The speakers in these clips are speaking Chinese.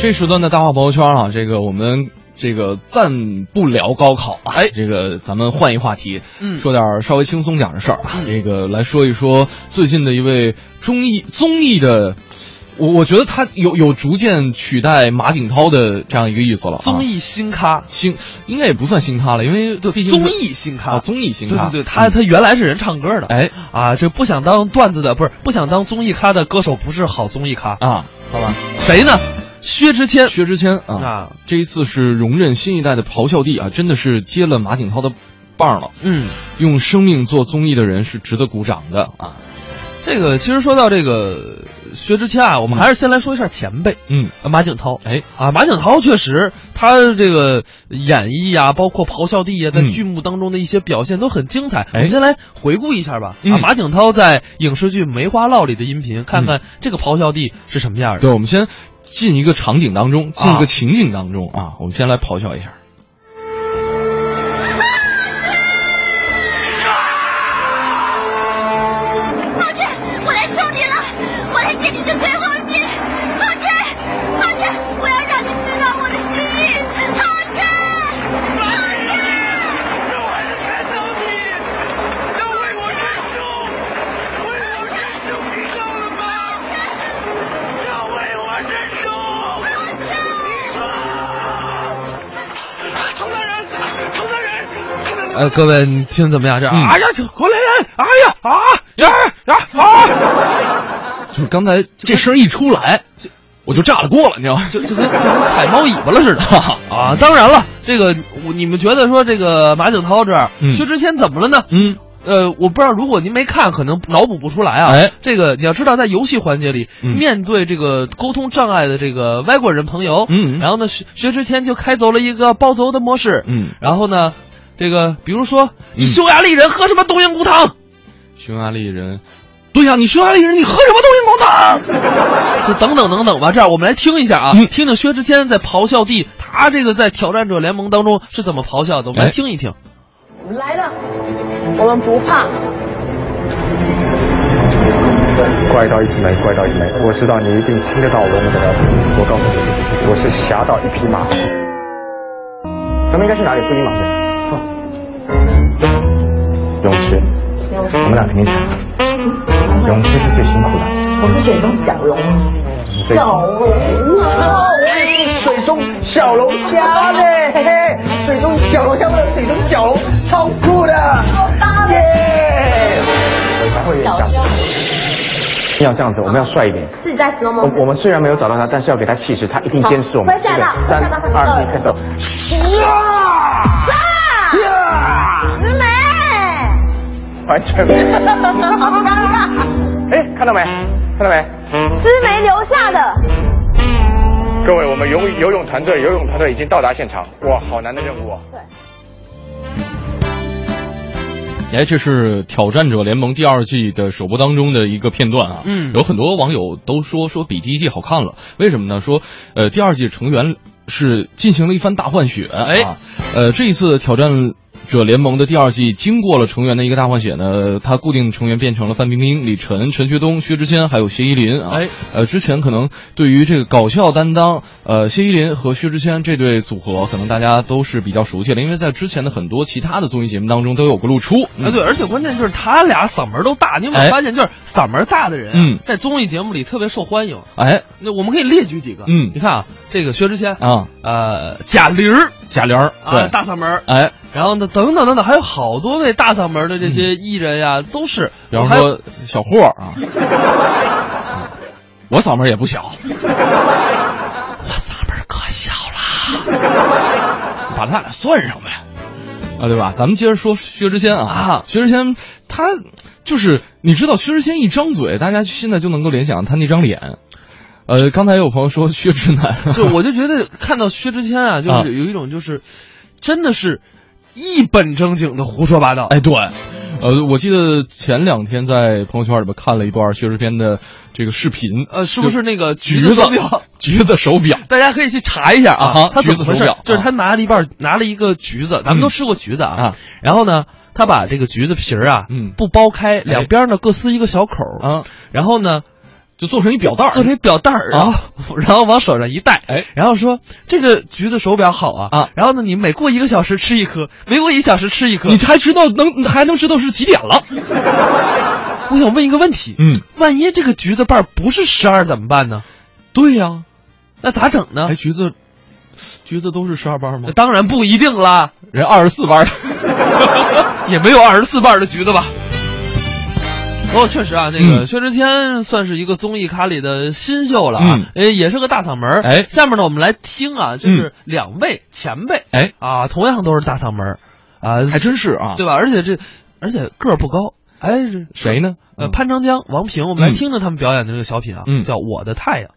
这时段的大话朋友圈啊，这个我们这个暂不聊高考啊，哎，这个咱们换一话题，嗯。说点稍微轻松点的事儿啊，这个来说一说最近的一位综艺综艺的。我我觉得他有有逐渐取代马景涛的这样一个意思了、啊。综艺新咖，新应该也不算新咖了，因为毕竟综艺新咖，啊，综艺新咖，对对对，他他原来是人唱歌的，哎。啊，这不想当段子的，不是不想当综艺咖的歌手，不是好综艺咖，啊，好吧，谁呢？薛之谦，薛之谦啊，啊，这一次是荣任新一代的咆哮帝啊，真的是接了马景涛的棒了。嗯，用生命做综艺的人是值得鼓掌的。啊。这个其实说到这个薛之谦啊，我们还是先来说一下前辈，嗯，啊马景涛，哎。啊，马景涛确实他这个演绎啊，包括咆哮帝啊，在嗯。剧目当中的一些表现都很精彩。哎。我们先来回顾一下吧。嗯。啊，马景涛在影视剧《梅花烙》里的音频，看看这个咆哮帝是什么样的。对，我们先进一个场景当中，进一啊个情景当中啊，我们先来咆哮一下。呃，各位你听怎么样？这、嗯哎呀，这过来人！哎呀啊呀呀啊！就是刚才这声一出来，我就炸了锅了，你知道吗？就就跟就跟踩猫尾巴了似的 啊！当然了，这个你们觉得说这个马景涛这儿，嗯薛之谦怎么了呢？嗯，呃，我不知道，如果您没看，可能脑补不出来啊。哎这个你要知道，在游戏环节里，嗯面对这个沟通障碍的这个外国人朋友，嗯然后呢，薛薛之谦就开走了一个暴走的模式，嗯，然后呢，这个比如说，你匈牙利人喝什么冬阴功汤？匈牙利人，对呀、你匈牙利人，你喝什么冬阴功汤？就等等等等吧。这样，我们来听一下啊，嗯听听薛之谦在咆哮地，他这个在挑战者联盟当中是怎么咆哮的，我们来哎听一听。我们来了，我们不怕。怪盗一直没，怪盗一直没。我知道你一定听得到我们的聊天。我告诉你，我是侠盗一匹马。咱们应该去哪里？布丁马去。泳池。我们俩肯定抢。泳池是最辛苦的。我是水中角龙，最小龙啊！我也是水中小龙虾呢，嘿嘿，水中小龙虾不是水中角龙，超酷的，耶！我才会讲。要这样子，我们要帅一点。自己在 slow 我 motion。我们虽然没有找到他，但是要给他气势，他一定监视我们。会吓到三二一，开走。师妹，完全没。好尴尬，哎，看到没？看到没？师梅留下的。各位，我们游游泳团队，游泳团队已经到达现场。哇，好难的任务啊！哎，这是《挑战者联盟》第二季的首播当中的一个片段啊。嗯有很多网友都说说比第一季好看了，为什么呢？说呃，第二季成员是进行了一番大换血。哎啊，呃，这一次《挑战者联盟》的第二季经过了成员的一个大换血呢，它固定成员变成了范冰冰、李晨、陈学冬、薛之谦还有谢依霖啊。哎，呃，之前可能对于这个搞笑担当，呃，谢依霖和薛之谦这对组合，可能大家都是比较熟悉的，因为在之前的很多其他的综艺节目当中都有过露出。嗯啊，对，而且关键就是他俩嗓门都大，你有没有哎。发现，就是嗓门大的人、啊，嗯。在综艺节目里特别受欢迎。哎。那我们可以列举几个，嗯。你看啊，这个薛之谦，啊，呃，贾玲儿。贾玲儿啊，大嗓门，哎，然后呢，等等等等，还有好多位大嗓门的这些艺人呀，都是，比方说小霍儿啊，我嗓门也不小，我嗓门可小了，把他俩算上呗，啊，对吧？咱们接着说薛之谦啊，啊。薛之谦他就是你知道薛之谦一张嘴，大家现在就能够联想他那张脸。呃，刚才有朋友说薛之男，就我就觉得看到薛之谦啊，就啊。是有一种就是，真的是一本正经的胡说八道，哎，对，呃，我记得前两天在朋友圈里边看了一段薛之谦的这个视频，呃，是不是那个橘子子手表？橘子手表？大家可以去查一下啊他怎么回事橘子手表？就是他拿了一半，拿了一个橘子，咱们都吃过橘子啊啊。然后呢，他把这个橘子皮儿啊，嗯不剥开，两边呢各撕一个小口儿啊，然后呢，就做成一表带儿做成一表带儿，然后、然后往手上一戴，哎然后说这个橘子手表好啊啊然后呢，你每过一个小时吃一颗，每过一小时吃一颗。你还知道能还能知道是几点了？我想问一个问题，嗯，万一这个橘子瓣儿不是十二怎么办呢？对呀、那咋整呢哎，？橘子，橘子都是十二瓣吗？当然不一定啦，人二十四瓣的。也没有二十四瓣的橘子吧。不过确实啊，那个嗯。薛之谦算是一个综艺咖里的新秀了啊嗯，呃、也是个大嗓门儿。哎。下面呢，我们来听啊，就是两位前辈，哎。啊，同样都是大嗓门儿。啊，还真是啊，对吧？而且这，而且个儿不高，哎，这谁呢？呃，嗯潘长江、王平，我们来嗯。听听他们表演的这个小品啊，嗯。叫《我的太阳》。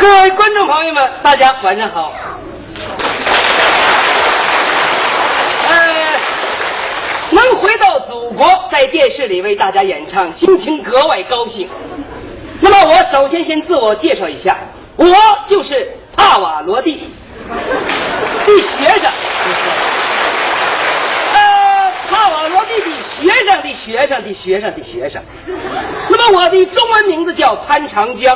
各位观众朋友们，大家晚上好。呃，能回到祖国，在电视里为大家演唱，心情格外高兴。那么，我首先先自我介绍一下，我就是帕瓦罗蒂的学生。呃，帕瓦罗蒂的学生的学生的学生的学生。那么，我的中文名字叫潘长江。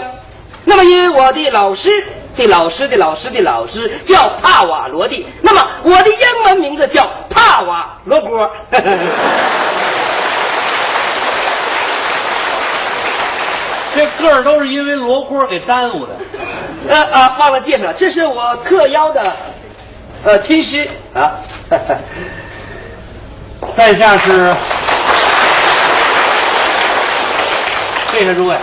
那么，因为我的老师的老师的老师的老师叫帕瓦罗蒂，那么我的英文名字叫帕瓦罗锅。这个儿都是因为罗锅给耽误的。呃啊，忘了介绍，这是我特邀的呃亲师啊。在下是，谢谢诸位，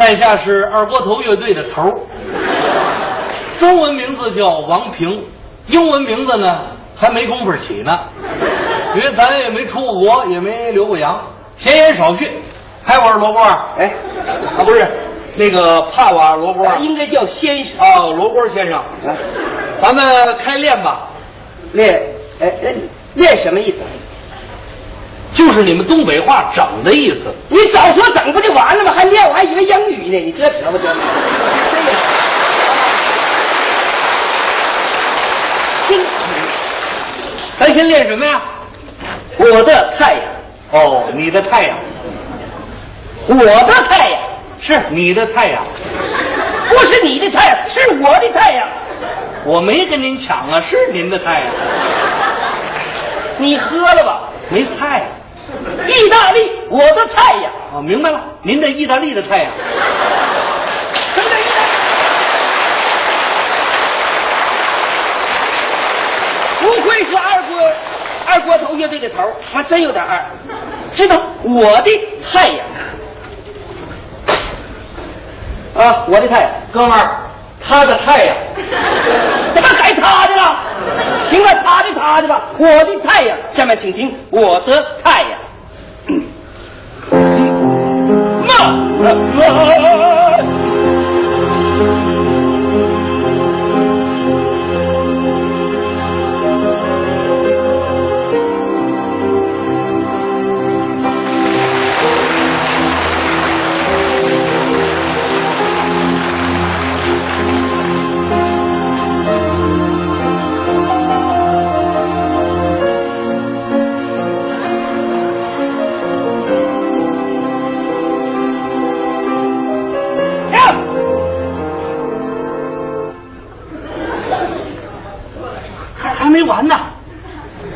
在下是二锅头乐队的头儿，中文名字叫王平，英文名字呢还没工夫起呢，因为咱也没出过国，也没留过洋，闲言少叙。还我是罗锅儿，哎，啊不是那个帕瓦罗锅儿，应该叫先生。啊，罗锅先生，来咱们开练吧。练，哎哎，练什么意思？就是你们东北话整的意思。你早说整不就完了吗？还练，我还以为英语呢。你这扯不扯？咱先练什么呀？我的太阳，哦，你的太阳我的太阳，是你的太阳，不是你的太阳，是我的太阳。我没跟您抢啊，是您的太阳，你喝了吧？没菜 意大利，我的太阳。哦，明白了，您 的意大利的太阳，什么叫意大利？不愧是二锅二锅头乐队的头，还真有点二。知道我的太阳啊，我的太阳，哥们儿，他的太阳，怎么改他的了？行了，他的他的吧，我的太阳。下面请听我的太阳。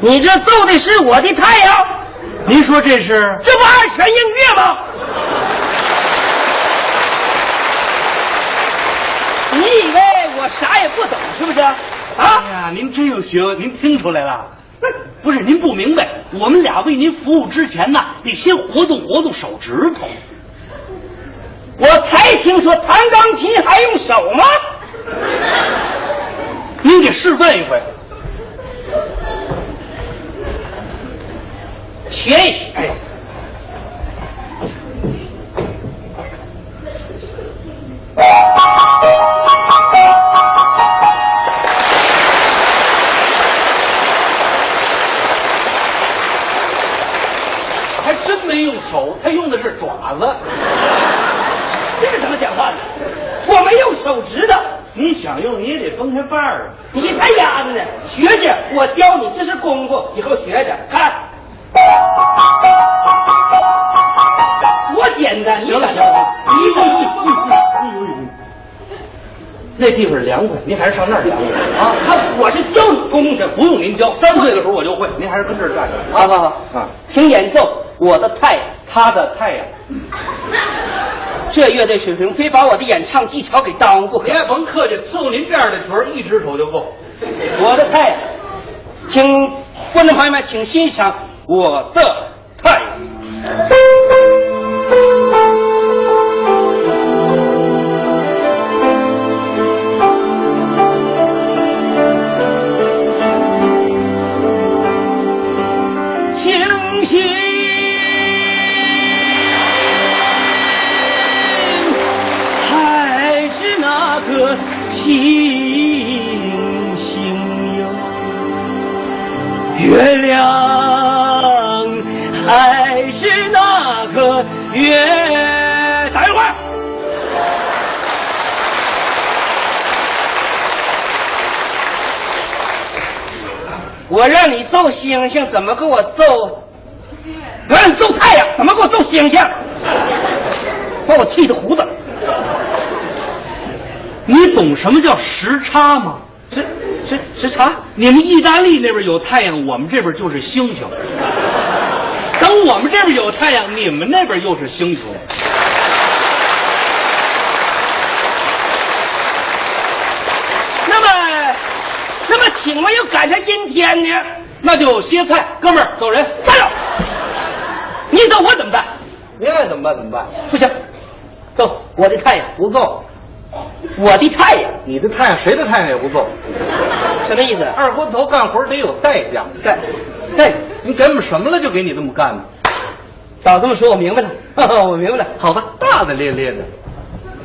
你这奏的是我的太阳，您说这是？这不二泉映月吗？你以为我啥也不懂是不是？啊哎？呀，您真有学问，您听出来了。不是您不明白，我们俩为您服务之前呢，得先活动活动手指头。我才听说弹钢琴还用手吗？您给示范一回。学一学。哎，您教，三岁的时候我就会，您还是跟这儿站着。好好好啊，请演奏我的太阳，他的太阳。这乐队水平非把我的演唱技巧给耽误不可您。也甭客气，伺候您这样的曲儿，一只手就够。我的太阳，请观众朋友们请欣赏我的我让你揍星星，怎么给我揍？我让你揍太阳，怎么给我揍星星？把我气的胡子。你懂什么叫时差吗？时时时差？你们意大利那边有太阳，我们这边就是星星。等我们这边有太阳，你们那边又是星球。那么，请问又赶上阴天呢？那就歇菜，哥们儿走人。站住！你走我怎么办？您爱怎么办怎么办？不行，走我的太阳，不够，我的太阳，你的太阳谁的太阳也不够。什么意思？二锅头干活得有代价。对，对，你给我们什么了，就给你这么干呢？早这么说，我明白了，我明白了。好吧，大大咧咧的，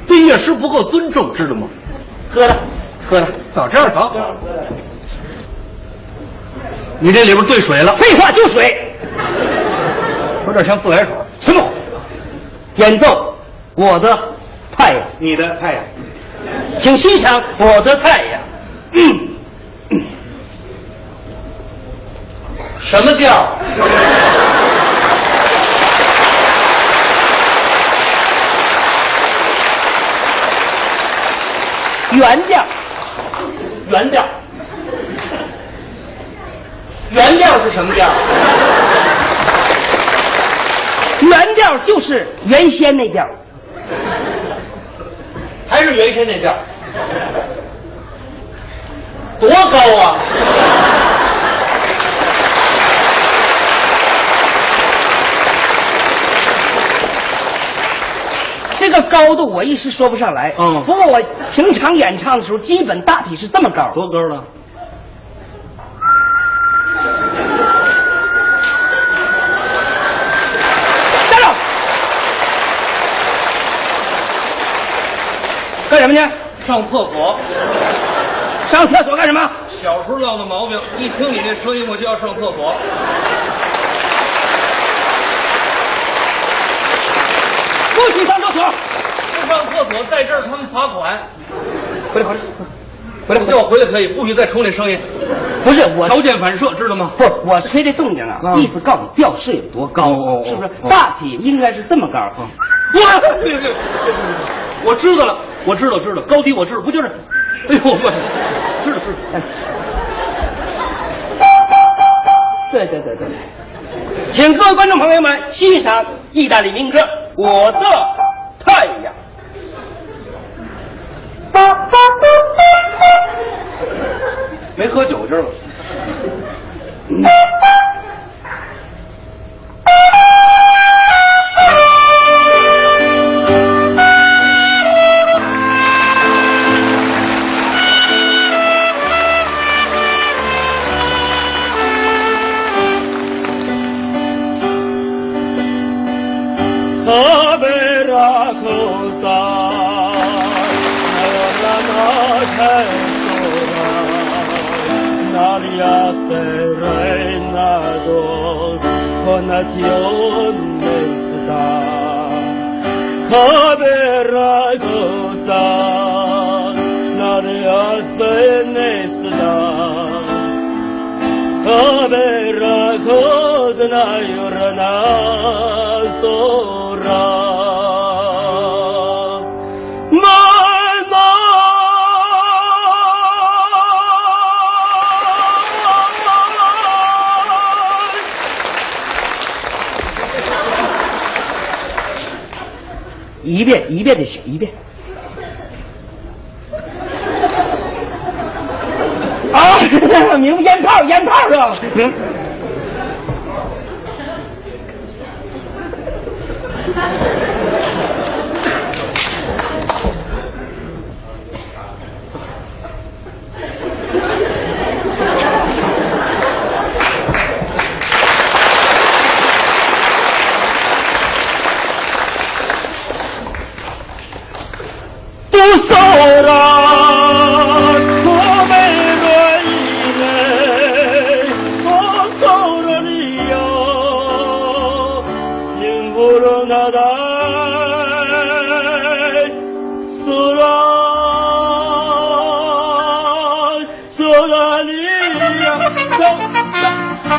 对乐师不够尊重，知道吗？喝了，喝了。早这样早好。你这里边兑水了，废话，就水。有点像自来水。什么？演奏我的太阳，你的太阳，请欣赏我的太阳。嗯，什么调？原调，原调。原调是什么调？原调就是原先那调。还是原先那调？多高啊！这个高度我一时说不上来。嗯不过我平常演唱的时候，基本大体是这么高。多高了？站住！干什么去？上厕所。上厕所干什么？小时候落的毛病，一听你这声音我就要上厕所。不许上厕所！不上厕所，在这儿他们罚款。回来，回来，回来，叫我回来可以，不许再出那声音。不是我条件反射，知道吗？不是我吹这动静啊，嗯意思告诉你调式有多高，是不是？哦大体应该是这么高。哇！对对对，我知道了，我知道知道，高低我知道，不就是？哎呦我，知道知道。哎对对对对，请各位观众朋友们欣赏意大利民歌《我的太阳》。没喝酒知道吗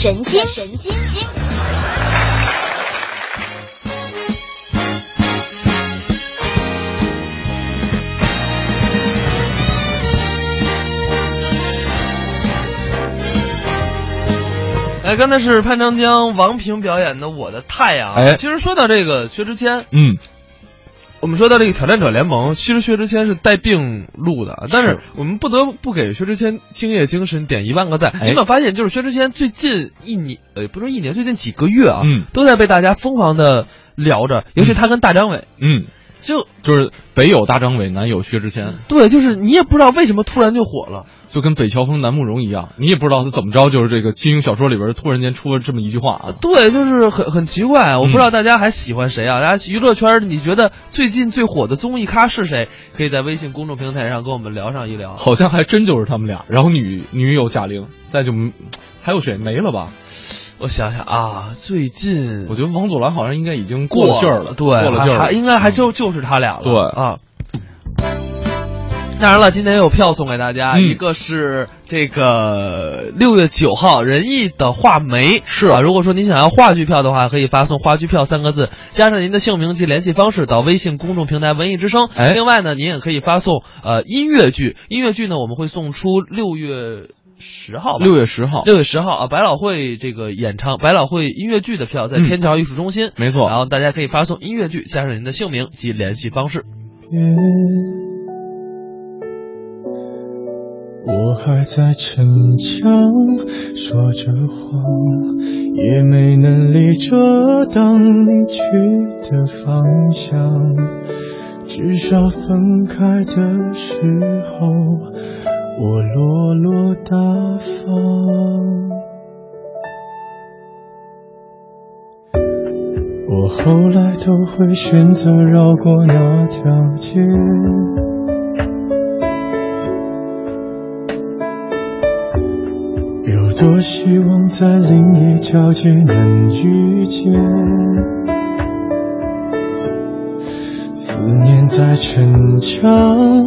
神经，神经经。哎，刚才是潘长江、王平表演的《我的太阳》。哎其实说到这个薛之谦，嗯，我们说到这个挑战者联盟，其实薛之谦是带病录的，但是是。我们不得不给薛之谦敬业精神点一万个赞。哎。你有没有发现，就是薛之谦最近一年，呃，不是一年，最近几个月啊，嗯。都在被大家疯狂的聊着，尤其他跟大张伟，嗯，就就是北有大张伟，南有薛之谦，对，就是你也不知道为什么突然就火了。就跟北乔峰、南慕容一样，你也不知道他怎么着，就是这个金庸小说里边突然间出了这么一句话啊。对，就是很很奇怪，我不知道大家还喜欢谁啊？大家娱乐圈你觉得最近最火的综艺咖是谁？可以在微信公众平台上跟我们聊上一聊。好像还真就是他们俩，然后女女友贾玲，再就嗯还有谁没了吧？我想想啊，最近我觉得王祖蓝好像应该已经过了劲儿了，对，过了劲儿应该还就就是他俩了。对啊。当然了，今天有票送给大家，嗯一个是这个六月九号仁义的画眉是啊。如果说您想要话剧票的话，可以发送“话剧票”三个字，加上您的姓名及联系方式到微信公众平台“文艺之声”。哎另外呢，您也可以发送呃音乐剧，音乐剧呢我们会送出六月十号吧，六月十号，六月十号啊，百老汇这个演唱百老汇音乐剧的票在嗯天桥艺术中心，没错然后大家可以发送音乐剧加上您的姓名及联系方式。我还在逞强，说着谎，也没能力遮挡你去的方向。至少分开的时候，我落落大方。我后来都会选择绕过那条街。有多希望在另一条街能遇见，思念在成长，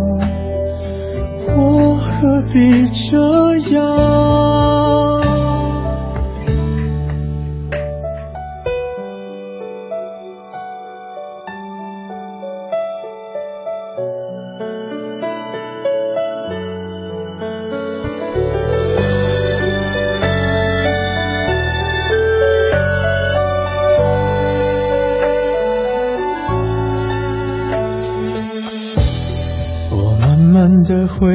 我何必这样？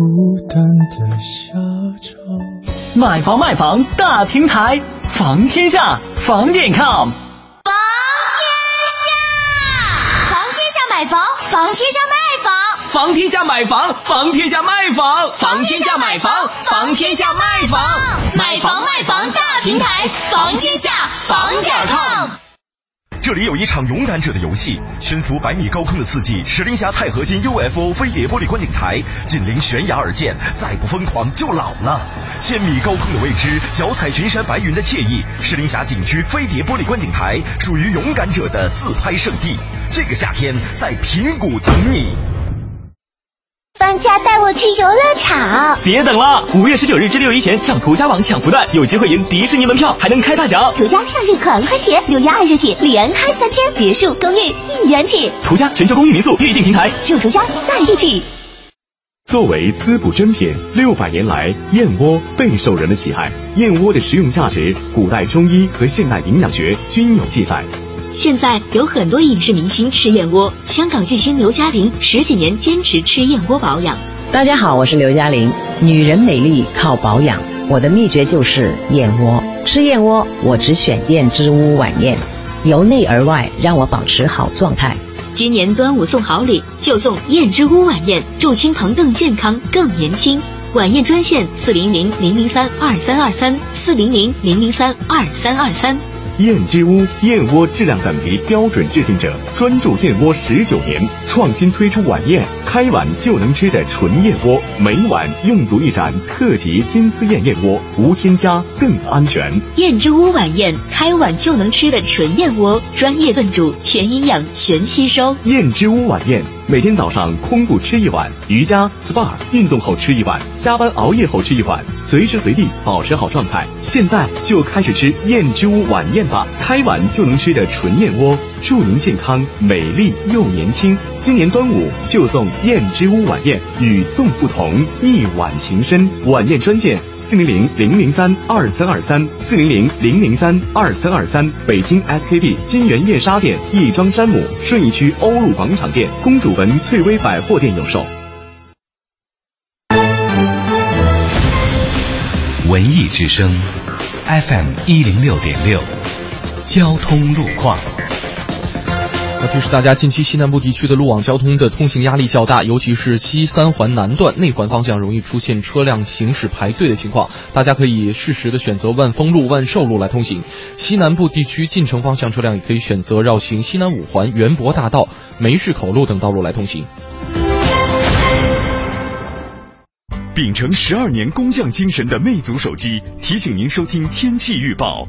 孤单的下场。买房卖房大平台，房天下房点 com。房天下买房，房天下卖房，房天下买房，房天下卖房，房天下买房，房天下卖房，买房卖房大平台，房天下房点 com。这里有一场勇敢者的游戏，悬浮百米高空的刺激，石林峡钛合金 UFO 飞碟玻璃观景台紧邻悬崖而建，再不疯狂就老了。千米高空的未知，脚踩群山白云的惬意，石林峡景区飞碟玻璃观景台属于勇敢者的自拍圣地。这个夏天在平谷等你。放假带我去游乐场。别等了，五月十九日至六一前上途家网抢福袋，有机会赢迪士尼门票，还能开大奖。途家夏日狂欢节，六月二日起连开三天，别墅、公寓一元起。途家全球公寓民宿预订平台，祝途家在一起。作为滋补珍品，六百年来燕窝备受人们喜爱。燕窝的食用价值，古代中医和现代营养学均有记载。现在有很多影视明星吃燕窝，香港巨星刘嘉玲十几年坚持吃燕窝保养。大家好，我是刘嘉玲。女人美丽靠保养，我的秘诀就是燕窝。吃燕窝，我只选燕之屋晚宴，由内而外让我保持好状态。今年端午送好礼，就送燕之屋晚宴，祝亲朋更健康、更年轻。晚宴专线：四零零零零三二三二三，四零零零零三二三二三。燕之屋燕窝质量等级标准制定者，专注燕窝十九年，创新推出晚宴，开碗就能吃的纯燕窝，每碗用足一盏特级金丝燕燕窝，无添加更安全。燕之屋晚宴，开碗就能吃的纯燕窝，专业炖煮，全营养，全吸收。燕之屋晚宴，每天早上空腹吃一碗，瑜伽、SPA 运动后吃一碗，加班熬夜后吃一碗，随时随地保持好状态。现在就开始吃燕之屋晚宴吧，开碗就能吃的纯燕窝，祝您健康美丽又年轻。今年端午就送燕之屋晚宴，与众不同，一碗情深。晚宴专线。四零零零零三二三二三，四零零零零三二三二三，北京 SKB 金源燕莎店、亦庄山姆、顺义区欧陆广场店、公主坟翠微百货店有售。文艺之声，FM 一零六点六，交通路况。那提示大家，近期西南部地区的路网交通的通行压力较大，尤其是西三环南段内环方向容易出现车辆行驶排队的情况。大家可以适时的选择万丰路、万寿路来通行。西南部地区进城方向车辆也可以选择绕行西南五环、园博大道、梅市口路等道路来通行。秉承十二年工匠精神的魅族手机提醒您收听天气预报。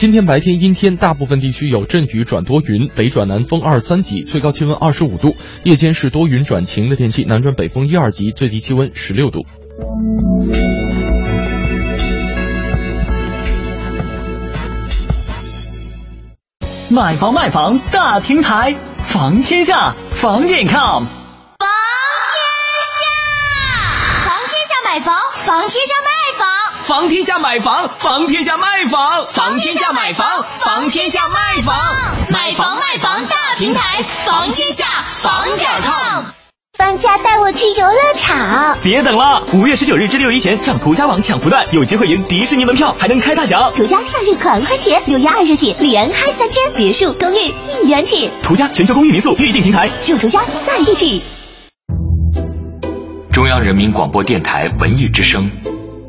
今天白天阴天，大部分地区有阵雨转多云，北转南风二三级，最高气温二十五度。夜间是多云转晴的天气，南转北风一二级，最低气温十六度。买房卖房大平台，房天下，房点 com。房天下，房天下买房，房天下卖房，天下买房，房天下卖房，房天下买房，房天下卖房，买房卖房大平台，房天下房点 com。放假带我去游乐场，别等了！五月十九日至六一前上途家网抢福袋，有机会赢迪士尼门票，还能开大奖。途家夏日狂欢节，六月二日起连开三天，别墅、公寓一元起。途家全球公寓民宿预订平台，祝途家在一起。中央人民广播电台文艺之声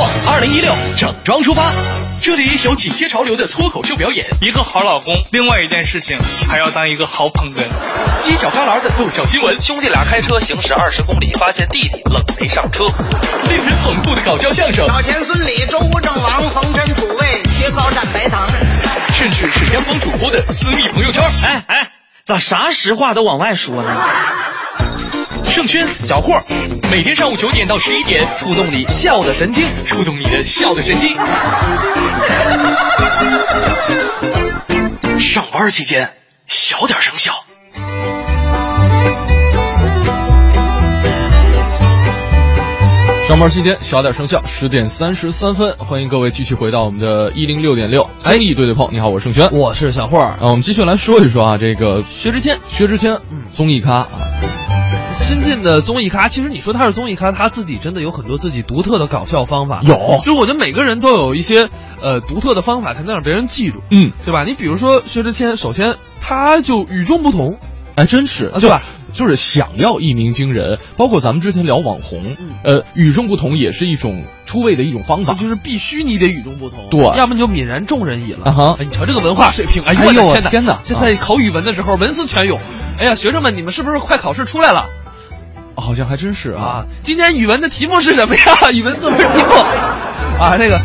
二零一六整装出发。这里有紧贴潮流的脱口秀表演，一个好老公，另外一件事情还要当一个好捧哏。犄角旮旯的爆笑新闻，兄弟俩开车行驶二十公里，发现弟弟冷没上车。令人捧腹的搞笑相声，老田孙李周吴郑王冯陈楚卫薛高蘸白糖，甚至是央广主播的私密朋友圈。哎哎，咋啥实话都往外说呢？盛轩、小霍，每天上午九点到十一点，触动你笑的神经，触动你的笑的神经。上班期间小点声笑。上班期间小点声效，十点三十三分，欢迎各位继续回到我们的一零六点六综艺对对碰。你好，我是盛轩，我是小霍儿。啊，我们继续来说一说啊，这个薛之谦，薛之谦，嗯，综艺咖啊。新晋的综艺咖，其实你说他是综艺咖，他自己真的有很多自己独特的搞笑方法。有，就是我觉得每个人都有一些呃独特的方法，才能让别人记住。嗯，对吧？你比如说薛之谦，首先他就与众不同，哎，真是，对吧？就是想要一鸣惊人，包括咱们之前聊网红，嗯、呃，与众不同也是一种出位的一种方法，就是必须你得与众不同，对，要么你就泯然众人矣了。啊哈，哎，你瞧这个文化水平，哎呦我的天哪！现在考语文的时候文思泉涌，哎呀，学生们，你们是不是快考试出来了？好像还真是啊！今天语文的题目是什么呀？语文作文题目。啊，那个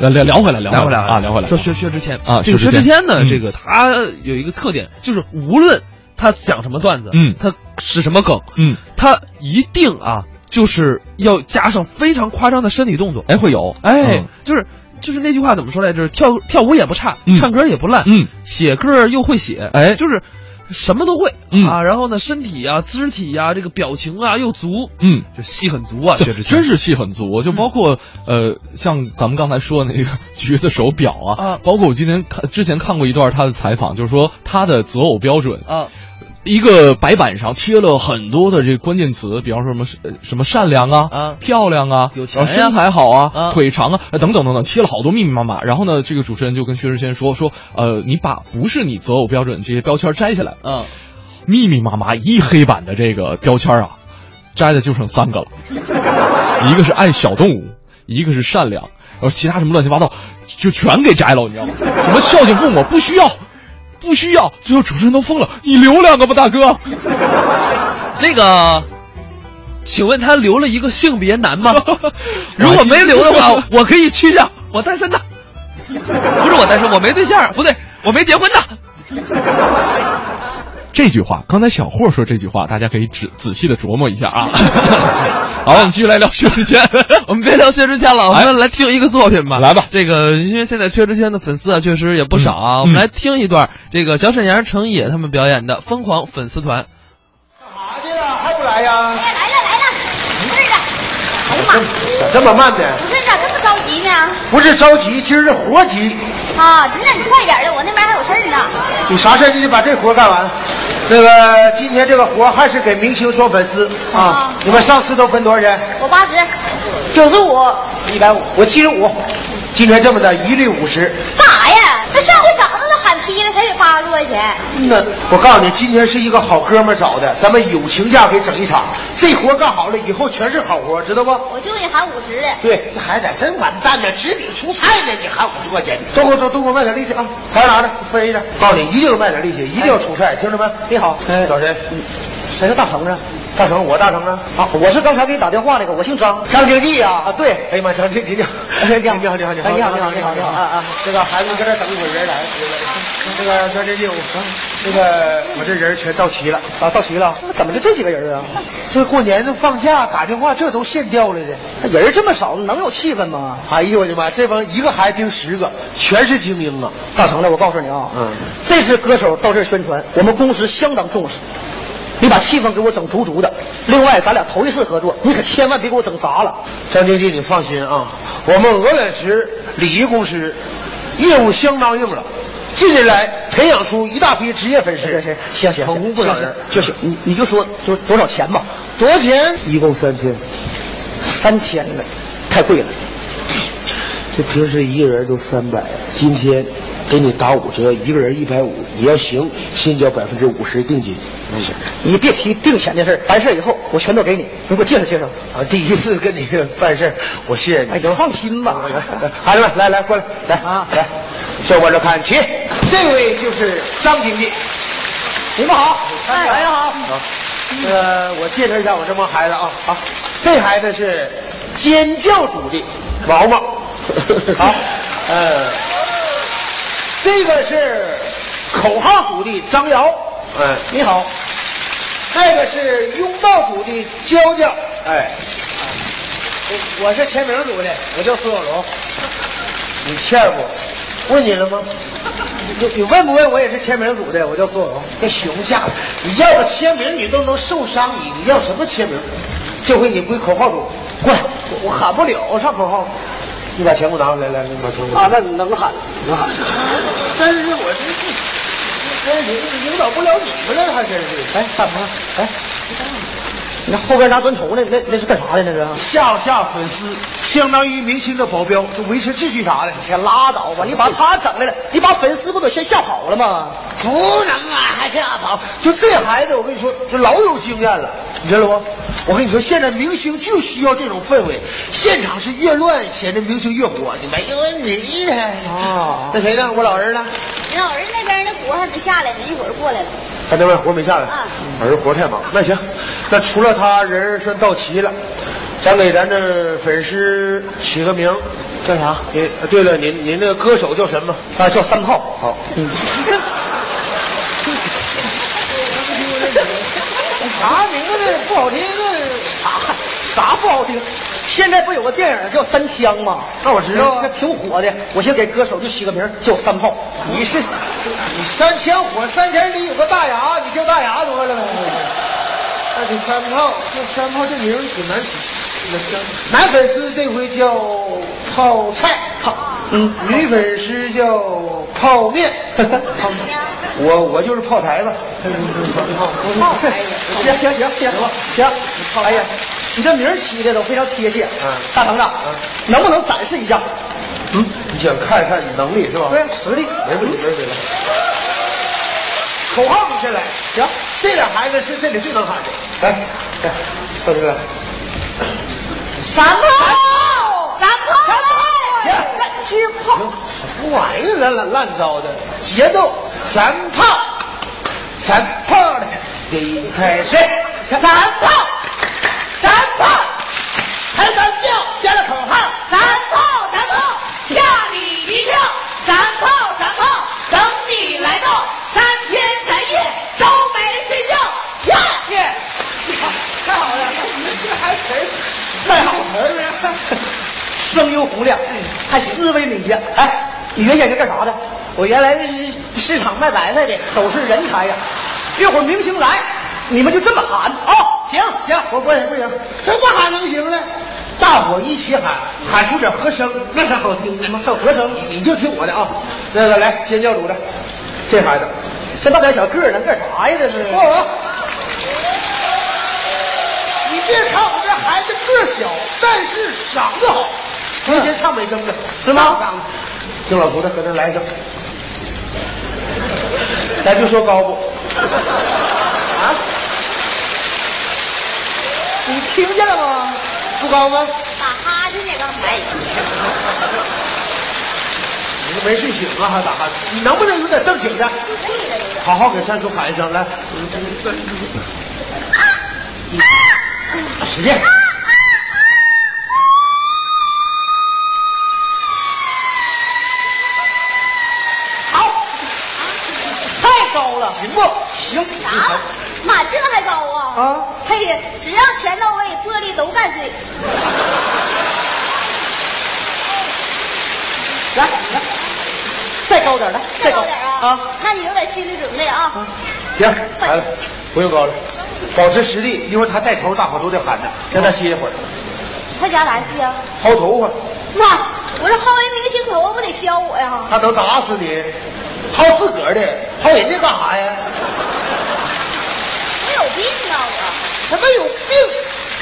呃，聊聊回来，聊聊回来啊，聊回来。说薛薛之谦啊，这个薛之谦呢，嗯这个他有一个特点，就是无论他讲什么段子，嗯，他使什么梗，嗯，他一定啊，就是要加上非常夸张的身体动作。哎，会有，哎，嗯。就是就是那句话怎么说来着？跳跳舞也不差，嗯。唱歌也不烂，嗯，写歌又会写，哎。就是什么都会，嗯。啊，然后呢，身体啊、肢体啊、这个表情啊又足，嗯，就戏很足啊，薛之谦真是戏很足，就包括、呃，像咱们刚才说的那个 橘子手表啊，啊。包括我今天看之前看过一段他的采访，就是说他的择偶标准啊。一个白板上贴了很多的这个关键词，比方说什么呃什么善良啊、啊。漂亮啊、有钱啊身材好啊、啊。腿长啊、呃等等等等，贴了好多密密麻麻。然后呢，这个主持人就跟薛之谦说说，呃，你把不是你择偶标准这些标签摘下来，嗯，密密麻麻一黑板的这个标签啊，摘的就剩三个了，一个是爱小动物，一个是善良，然后其他什么乱七八糟就全给摘了，你知道吗？什么孝敬父母不需要，不需要，最后主持人都疯了，你留两个吧，大哥。那个，请问他留了一个性别男吗？如果没留的话，我可以去掉，我单身的。不是我单身，我没对象，不对，我没结婚的。这句话，刚才小霍说这句话，大家可以仔仔细的琢磨一下啊。好，我们继续来聊薛之谦。我们别聊薛之谦了，我们来听一个作品吧。来吧，这个因为现在薛之谦的粉丝啊，确实也不少啊。嗯我们来听一段这个小沈阳、程野他们表演的《疯狂粉丝团》。干嘛去了还不来呀？哎来了来了，不是的，哎呀妈，咋这么慢呢？不是咋这么着急呢？不是着急，今儿是活急。啊，那你快点的，我那边还有事儿呢。有啥事儿你得把这活干完。那个今天这个活还是给明星刷粉丝啊啊。你们上次都分多少钱？我八十，九十五，一百五，我七十五。今天这么的，一律五十。干啥呀？那上回嫂子都喊劈了，才给八十块钱。那我告诉你，今天是一个好哥们找的，咱们友情价给整一场。这活干好了，以后全是好活，知道不？我就给你喊五十的。对，这孩子真完蛋呢，指你出菜呢，你喊五十块钱，都给我都都给我卖点力气啊！还是拿着分一点，告诉你，一定要卖点力气，一定要出菜，听着没？你好，哎，找谁？谁是大鹏啊？大成，我大成啊！啊，我是刚才给你打电话那个，我姓张，张经济啊！啊，对，哎呀妈，张经济，你好，你好，你好，你好，你好，你好，你好，你好，你好啊啊！这个孩子搁这等一会儿人来，了，这个张经济，我那个我这人全到齐了啊，到齐了。怎么就这几个人啊？这过年放假打电话，这都现调来的。人这么少，能有气氛吗？哎呦我的妈！这帮一个孩子盯十个，全是精英啊！大成了，我告诉你啊，嗯，这次歌手到这儿宣传，我们公司相当重视。你把气氛给我整足足的。另外，咱俩头一次合作，你可千万别给我整砸了。张经济，你放心啊，我们鹅卵石礼仪公司业务相当硬朗，近年来培养出一大批职业粉丝，行行行行，捧红不少人。就行，你你就说多多少钱吧？多少钱？一共三千，三千了，太贵了。这平时一个人都三百，今天给你打五折，一个人一百五。你要行，先交百分之五十定金。没事，你别提定钱的事儿，完事儿以后我全都给你，你给我介绍介绍。啊，第一次跟你办事儿，我谢谢你。放心吧。孩子们，来来过来，来啊，来，向我这看齐。这位就是张经济，你们好，哎，大家好。那个我介绍一下我这帮孩子啊，好，这孩子是尖叫组的毛毛，好，呃，这个是口号组的张瑶，哎，你好，这个是拥抱组的娇娇，哎，我我是签名组的，我叫苏小龙，你欠不？问你了吗？你你问不问？我也是签名组的，我叫苏小龙。这熊架，你要个签名你都能受伤，你你要什么签名？这回你归口号组，过来，我喊不了上口号。你把钱给我拿过来，来，你把钱给我。啊，那能喊能喊。真是我真是，真是领导不了你们了，还真是。哎，大鹏，哎，你那后边拿砖头那？那那是干啥的？那是吓唬吓唬粉丝，相当于明星的保镖，就维持秩序啥的。先拉倒吧！你把他整来了，你把粉丝不都先吓跑了吗？不能啊，还吓跑！就这孩子，我跟你说，就老有经验了，你知道不？我跟你说，现在明星就需要这种氛围，现场是越乱，显得明星越火，你没问题啊。那谁呢？我老儿呢？你老儿子那边那活还没下来呢，一会儿过来了。他那边活没下来，儿子活太忙。那行，那除了他人算到齐了，咱给咱这粉丝起个名，叫啥？您对了，您您那个歌手叫什么？啊，叫三炮。好，嗯。啥名字不好听？啥啥不好听？现在不有个电影叫《三枪》吗？那我知道啊那挺火的。我先给歌手就起个名叫三炮。你是你三枪火，三枪里有个大牙，你叫大牙得了呗。那这三炮，这三炮这名儿挺难起。男粉丝这回叫泡菜，泡嗯，女粉丝叫泡面，泡面。我我就是泡台子，炮台子。行行行行行，哎呀，你这名儿起的都非常贴切。嗯，大厂长，能不能展示一下？嗯，你想看一看你能力是吧？对，实力。没问题，没问题。口号你先来，行，这俩孩子是这里最能喊的。来，来，到这来。三炮，三炮，三支炮，什么玩意儿？烂烂烂糟的节奏，三炮，三炮的，一开始，三炮，三炮，开单调，加了口号，三炮，三炮，吓你一跳，三炮，三炮，等你来到，三天三夜都没睡觉，呀耶，太好了，你们这还词儿。太好了，声优洪亮，还思维敏捷。哎，你原先是干啥的？我原来是市场卖白菜的，都是人才呀！一会儿明星来，你们就这么喊啊！行行，我不行不行，这么喊能行呢？大伙一起喊，喊出点和声，那才好听呢。还有和声，你就听我的啊！来来来，先叫主的，这孩子，这大点小个儿能干啥呀？这是。哦你别看我这孩子个小，但是嗓子好。您先唱美声的，是吗？嗓子，听老头子搁这来一声，咱就说高不？啊？你听见了吗？不高吗？打哈欠呢，刚才。你是没睡醒啊，还打哈欠？你能不能有点正经的？好好给三叔喊一声来。使劲！好，太高了，行不？行。啥？妈，这还高啊？啊！嘿呀，只要钱到位，玻璃都干碎。来来，再高点来，再高点啊！啊！那你有点心理准备啊。行，孩子，不用高了，保持实力。一会儿他带头，大伙都得喊他，让他歇一会儿。他家啥戏啊？薅头发。妈，我这薅人明星头发不得削我呀？他能打死你！薅自个儿的，薅人家干啥呀？病啊我！什么有病？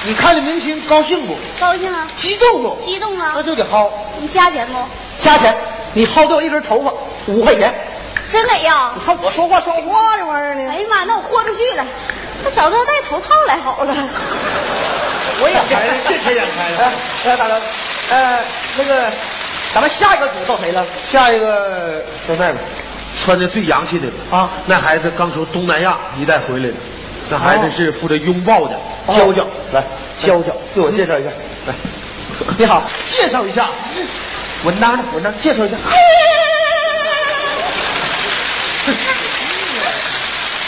你看着明星高兴不？高兴啊！激动不？激动啊！那就得薅。你加钱不？加钱，你薅掉一根头发五块钱。真给呀！你看我说话算话这玩意儿呢。哎呀妈，那我豁出去了。那早知道戴头套来好了。我也开了，这才眼开了。来，大哥，呃，那个，咱们下一个组到谁了？下一个到那边，穿的最洋气的啊！那孩子刚从东南亚一带回来的，那孩子是负责拥抱的，哦娇娇，来，娇娇，自我介绍一下，来，你好，介绍一下，文当的，稳当，介绍一下。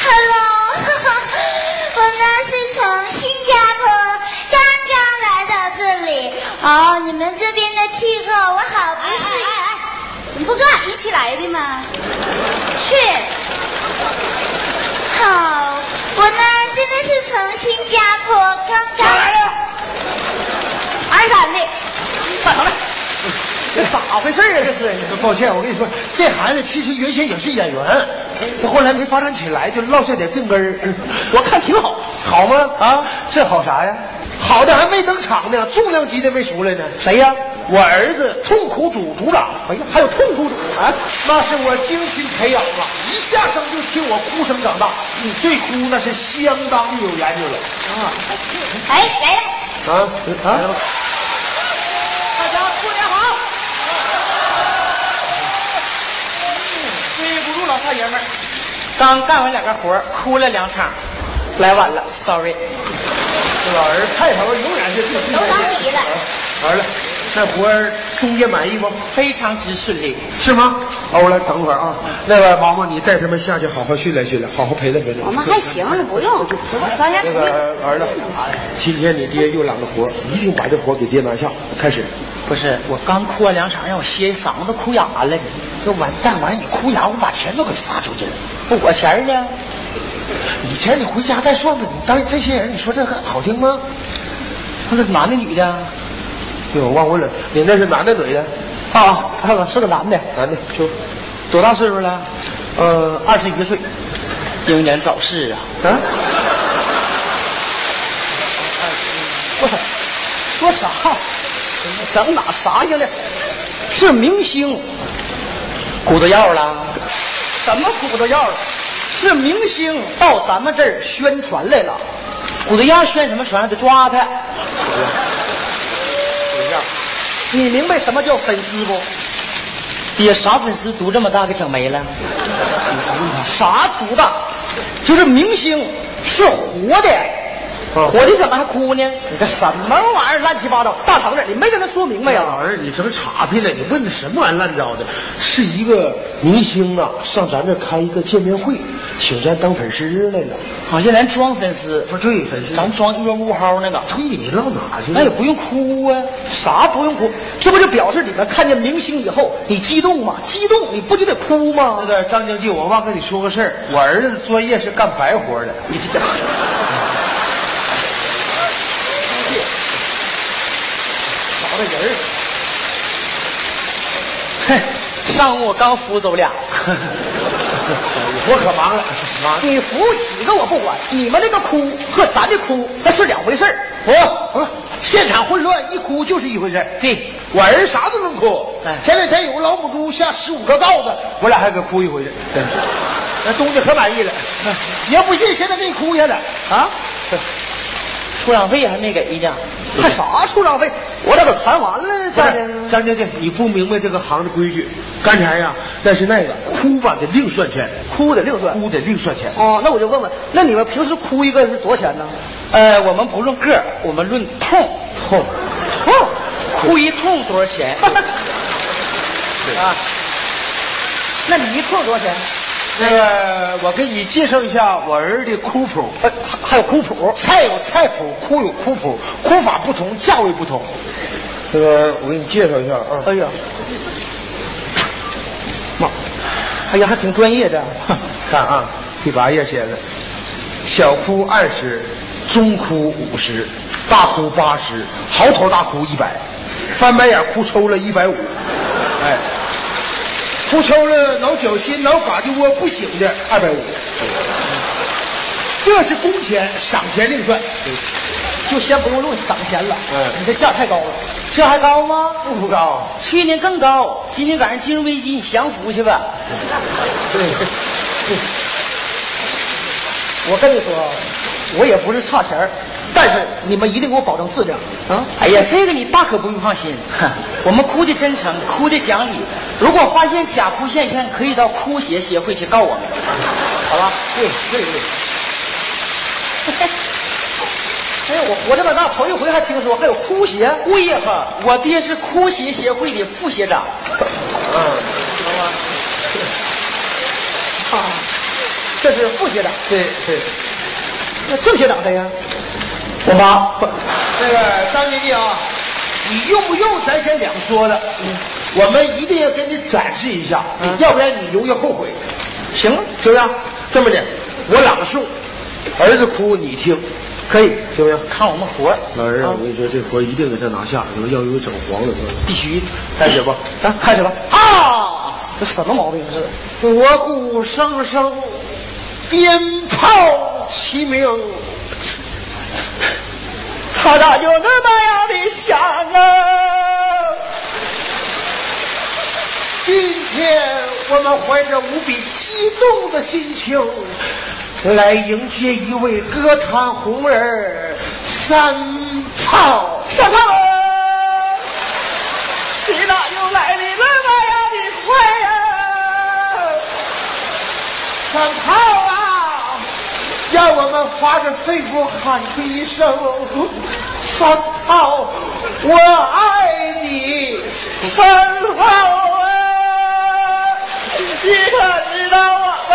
Hello，我呢是从新加坡刚刚来到这里。哦，你们这边的气候我好不适应。你不跟俺一起来的吗？去。好，我呢真的是从新加坡刚刚来的。鞍山的。快上来。这咋回事啊？这是？抱歉，我跟你说，这孩子其实原先也是演员，他后来没发展起来，就落下点病根儿。我看挺好，好吗？啊，这好啥呀？好的还没登场呢，重量级的没出来呢。谁呀？我儿子痛苦组组长。哎呀，还有痛苦组啊？那是我精心培养啊，一下生就听我哭声长大，你对哭那是相当的有研究了。啊，哎，来了。啊啊！大家过年好。对不住老少爷们儿，刚干完两个活哭了两场，来晚了，sorry。这老人派头永远是最最都当你了。完了，那活儿中介满意不？非常之顺利。是吗？欧了，等会儿啊。那个毛毛，你带他们下去好好训练训练，好好陪练陪练。我们还行，不用。咱家那个儿子，今天你爹又揽个活儿，一定把这活儿给爹拿下。开始。不是，我刚哭完两场，让我歇嗓子哭哑了。这完蛋完，你哭哑，我把钱都给发出去了。不，我钱呢？以前你回家再算吧。你当这些人，你说这个好听吗？他是男的女的？对，我忘问了，你那是男的女的？啊，看看是个男的，男的，就多大岁数了？呃，二十一岁。英年早逝啊！啊？不是，说啥？整哪啥去了？是明星，骨头药了？什么骨头药？是明星到咱们这儿宣传来了。古德亚宣什么传？得抓他。你明白什么叫粉丝不？爹，啥粉丝毒这么大给整没了？啥毒大？就是明星是活的。活的怎么还哭呢？你这什么玩意儿？乱七八糟！大堂子，你没跟他说明白呀？老儿，你整岔劈了！你问的什么玩意儿乱糟的？是一个明星啊，上咱这开一个见面会，请咱当粉丝来了。好像咱装粉丝，不对，粉丝，咱装恶物号那个。对，你唠哪去了？那也不用哭啊，啥不用哭？这不就表示你们看见明星以后，你激动吗？激动，你不就得哭吗？那个张经济，我忘跟你说个事儿，我儿子专业是干白活的。你这。个人哼，上午我刚扶走俩，我可忙了，忙。你扶几个我不管，你们那个哭和咱的哭那是两回事儿。不，现场混乱，一哭就是一回事。对，我儿啥都能哭。前两天有个老母猪下十五个稻子，我俩还给哭一回去。那东家可满意了。你要不信，现在给你哭一下子啊。出场费还没给呢，还啥出场费？我这都谈完了，张张将军，你不明白这个行的规矩。刚才呀，那是那个哭吧得另算钱，哭得另算，哭得另算钱。哦，那我就问问，那你们平时哭一个是多少钱呢？呃，我们不论个，我们论痛，痛，痛，哭一痛多少钱？啊，那你一痛多少钱？那个，我给你介绍一下我儿的哭谱，呃，还有哭谱，菜有菜谱，哭有哭谱，哭法不同，价位不同。这个我给你介绍一下啊。哎呀，妈，哎呀，还挺专业的。看啊，第八页写的，小哭二十，中哭五十，大哭八十，嚎啕大哭一百，翻白眼哭抽了一百五，哎。哭抽了，挠脚心、挠嘎吱窝不醒的二百五，这是工钱，赏钱另算。就先不用论赏钱了，嗯，你这价太高了，这还高吗？不高，去年更高。今年赶上金融危机，你降服去吧。对，我跟你说，我也不是差钱但是你们一定给我保证质量啊！哎呀，这个你大可不用放心，我们哭的真诚，哭的讲理。如果发现假哭现象，可以到哭协协会去告我们，好吧？对对对。哎呀，我活这么大头一回还听说还有哭协，对呀哈，我爹是哭协协会的副协长。嗯，好吧。啊，这是副协长。对对。那这些咋的呀？我妈。那个张经理啊，你用不用咱先两说的。嗯。我们一定要给你展示一下，要不然你容易后悔。行，行不行？这么的，我朗诵，儿子哭你听，可以，行不行？看我们活老儿子，我跟你说，这活一定给他拿下，可能要有整黄的。必须，开始吧，啊，开始吧。啊，这什么毛病是？锣鼓声声，鞭炮齐鸣，他咋就那么样的响啊？今天我们怀着无比激动的心情，来迎接一位歌坛红人三炮。三炮，你咋又来的那么样的快呀？三炮啊，让我们发着肺腑喊出一声：三炮，我爱你。三炮后啊，你可知道我为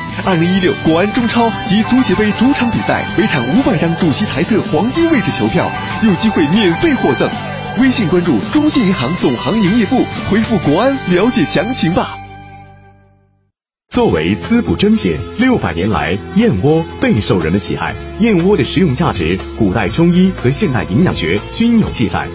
二零一六国安中超及足协杯主场比赛，每场五百张主席台侧黄金位置球票，有机会免费获赠。微信关注中信银行总行营业部，回复“国安”了解详情吧。作为滋补珍品，六百年来燕窝备受人们喜爱。燕窝的食用价值，古代中医和现代营养学均有记载。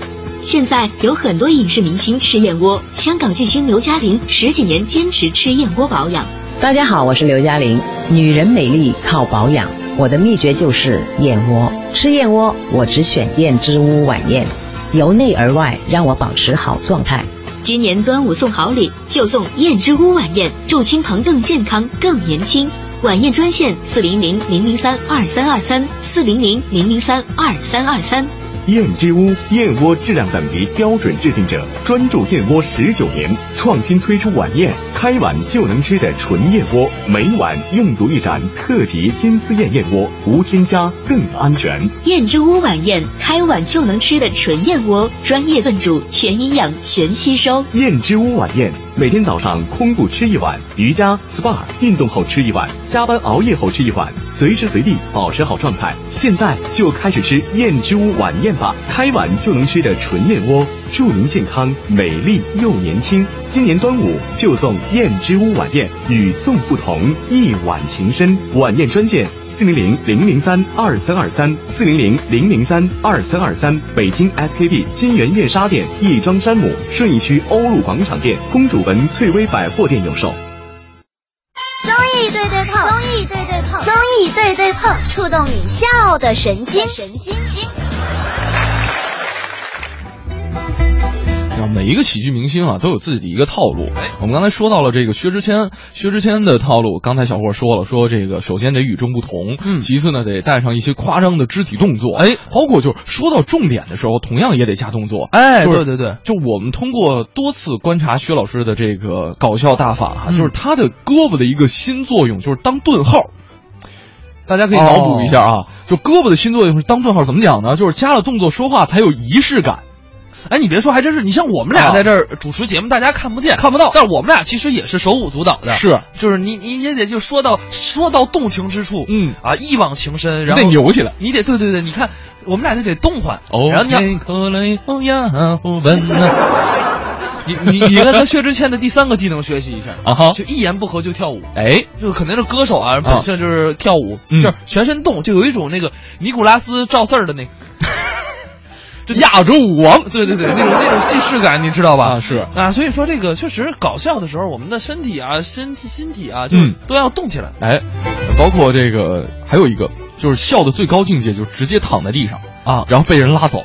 现在有很多影视明星吃燕窝，香港巨星刘嘉玲十几年坚持吃燕窝保养。大家好，我是刘嘉玲。女人美丽靠保养，我的秘诀就是燕窝。吃燕窝，我只选燕之屋晚宴，由内而外让我保持好状态。今年端午送好礼，就送燕之屋晚宴，祝亲朋更健康、更年轻。晚宴专线：四零零零零三二三二三，四零零零零三二三二三。燕之屋燕窝质量等级标准制定者，专注燕窝十九年，创新推出晚宴，开碗就能吃的纯燕窝，每碗用足一盏特级金丝燕燕窝，无添加更安全。燕之屋晚宴，开碗就能吃的纯燕窝，专业炖煮，全营养，全吸收。燕之屋晚宴，每天早上空腹吃一碗，瑜伽、SPA 运动后吃一碗，加班熬夜后吃一碗，随时随地保持好状态。现在就开始吃燕之屋晚宴吧，开碗就能吃的纯燕窝，祝您健康美丽又年轻。今年端午就送燕之屋晚宴，与众不同，一碗情深。晚宴专线。四零零零零三二三二三，四零零零零三二三二三，北京 SKB 金源燕莎店、亦庄山姆、顺义区欧陆广场店、公主坟翠微百货店有售。综艺对对碰，综艺对对碰，综艺对对碰，触动你笑的神经，神经经。啊，每一个喜剧明星啊都有自己的一个套路。我们刚才说到了这个薛之谦，薛之谦的套路，刚才小霍说了，说这个首先得与众不同，嗯，其次呢得带上一些夸张的肢体动作，哎，包括就是说到重点的时候，同样也得加动作，哎，就是对对对，就我们通过多次观察薛老师的这个搞笑大法哈、嗯就是他的胳膊的一个新作用就是当顿号。大家可以脑补一下啊，就胳膊的新作用是当顿号，怎么讲呢？就是加了动作说话才有仪式感。哎，你别说，还真是。你像我们俩啊在这儿主持节目，大家看不见，看不到，但是我们俩其实也是手舞足蹈的。是，就是你你也得就说到说到动情之处，嗯啊，一往情深，然后得扭起来，你得对对对，你看我们俩就得动换。哦然后你。你你你跟他薛之谦的第三个技能学习一下啊哈就一言不合就跳舞，哎，就肯定是歌手啊，本性就是跳舞，嗯就是全身动，就有一种那个尼古拉斯赵四儿的那个。就亚洲舞王，对对对，那种那种既视感，你知道吧？啊是啊，所以说这个确实搞笑的时候，我们的身体啊、身体、心体啊，就嗯都要动起来。哎，包括这个还有一个就是笑的最高境界，就是直接躺在地上啊，然后被人拉走。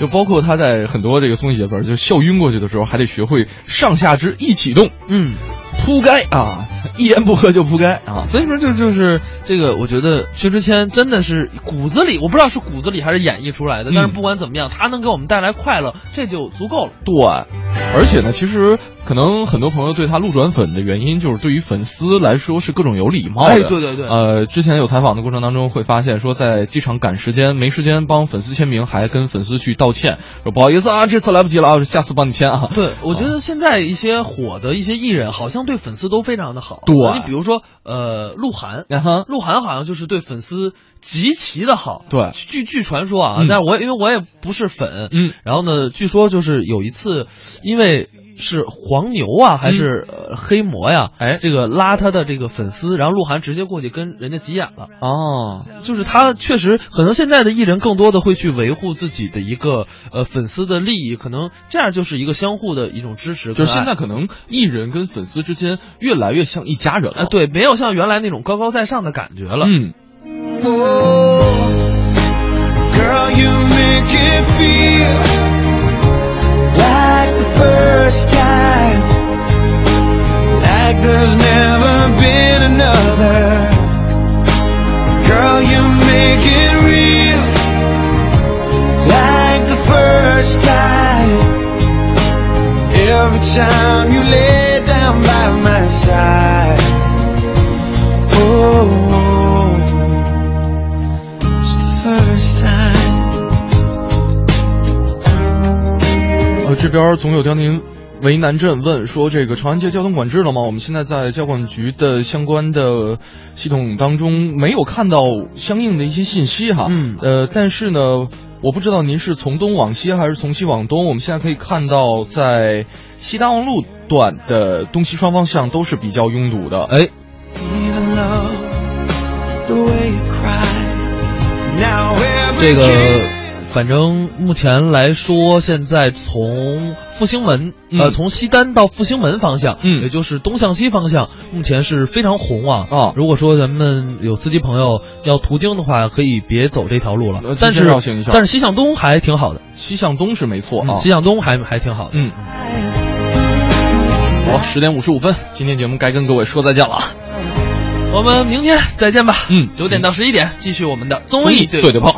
就包括他在很多这个综艺节目，就笑晕过去的时候，还得学会上下肢一起动，嗯，扑街啊，一言不合就扑街啊。所以说这就是这个，我觉得薛之谦真的是骨子里，我不知道是骨子里还是演绎出来的，嗯但是不管怎么样，他能给我们带来快乐，这就足够了。对，而且呢，其实可能很多朋友对他路转粉的原因，就是对于粉丝来说是各种有礼貌的。哎对对对呃，之前有采访的过程当中会发现，说在机场赶时间，没时间帮粉丝签名，还跟粉丝去道歉，说不好意思啊，这次来不及了啊，下次帮你签啊。对，我觉得现在一些火的一些艺人，好像对粉丝都非常的好。对你比如说，呃，鹿晗，鹿晗好像就是对粉丝极其的好。对据据传说啊，嗯但是我因为我也不是粉，嗯，然后呢，据说就是有一次，因为。是黄牛啊，还是、呃黑魔呀？哎，这个拉他的这个粉丝，然后鹿晗直接过去跟人家急眼了。哦，就是他确实可能现在的艺人更多的会去维护自己的一个呃粉丝的利益，可能这样就是一个相互的一种支持。就是现在在可能艺人跟粉丝之间越来越像一家人了。呃对，没有像原来那种高高在上的感觉了。嗯。Girl, you make it feel last time, like there's never been another. Girl, you make it real, like the first time. Every time you lay down by my side. Oh, it's the first time. 为难镇问说，这个长安街交通管制了吗？我们现在在交管局的相关的系统当中没有看到相应的一些信息哈。嗯，呃，但是呢，我不知道您是从东往西还是从西往东。我们现在可以看到，在西大望路段的东西双方向都是比较拥堵的。哎，Even love the way you cry. Now 这个反正目前来说，现在从复兴门，呃，嗯从西单到复兴门方向，嗯也就是东向西方向，目前是非常红啊。啊如果说咱们有司机朋友要途经的话，可以别走这条路了。呃但是但是西向东还挺好的，西向东是没错啊。嗯西向东还还挺好的。嗯。好，十点五十五分，今天节目该跟各位说再见了啊。我们明天再见吧。嗯九点到十一点，继续我们的综综艺对对碰。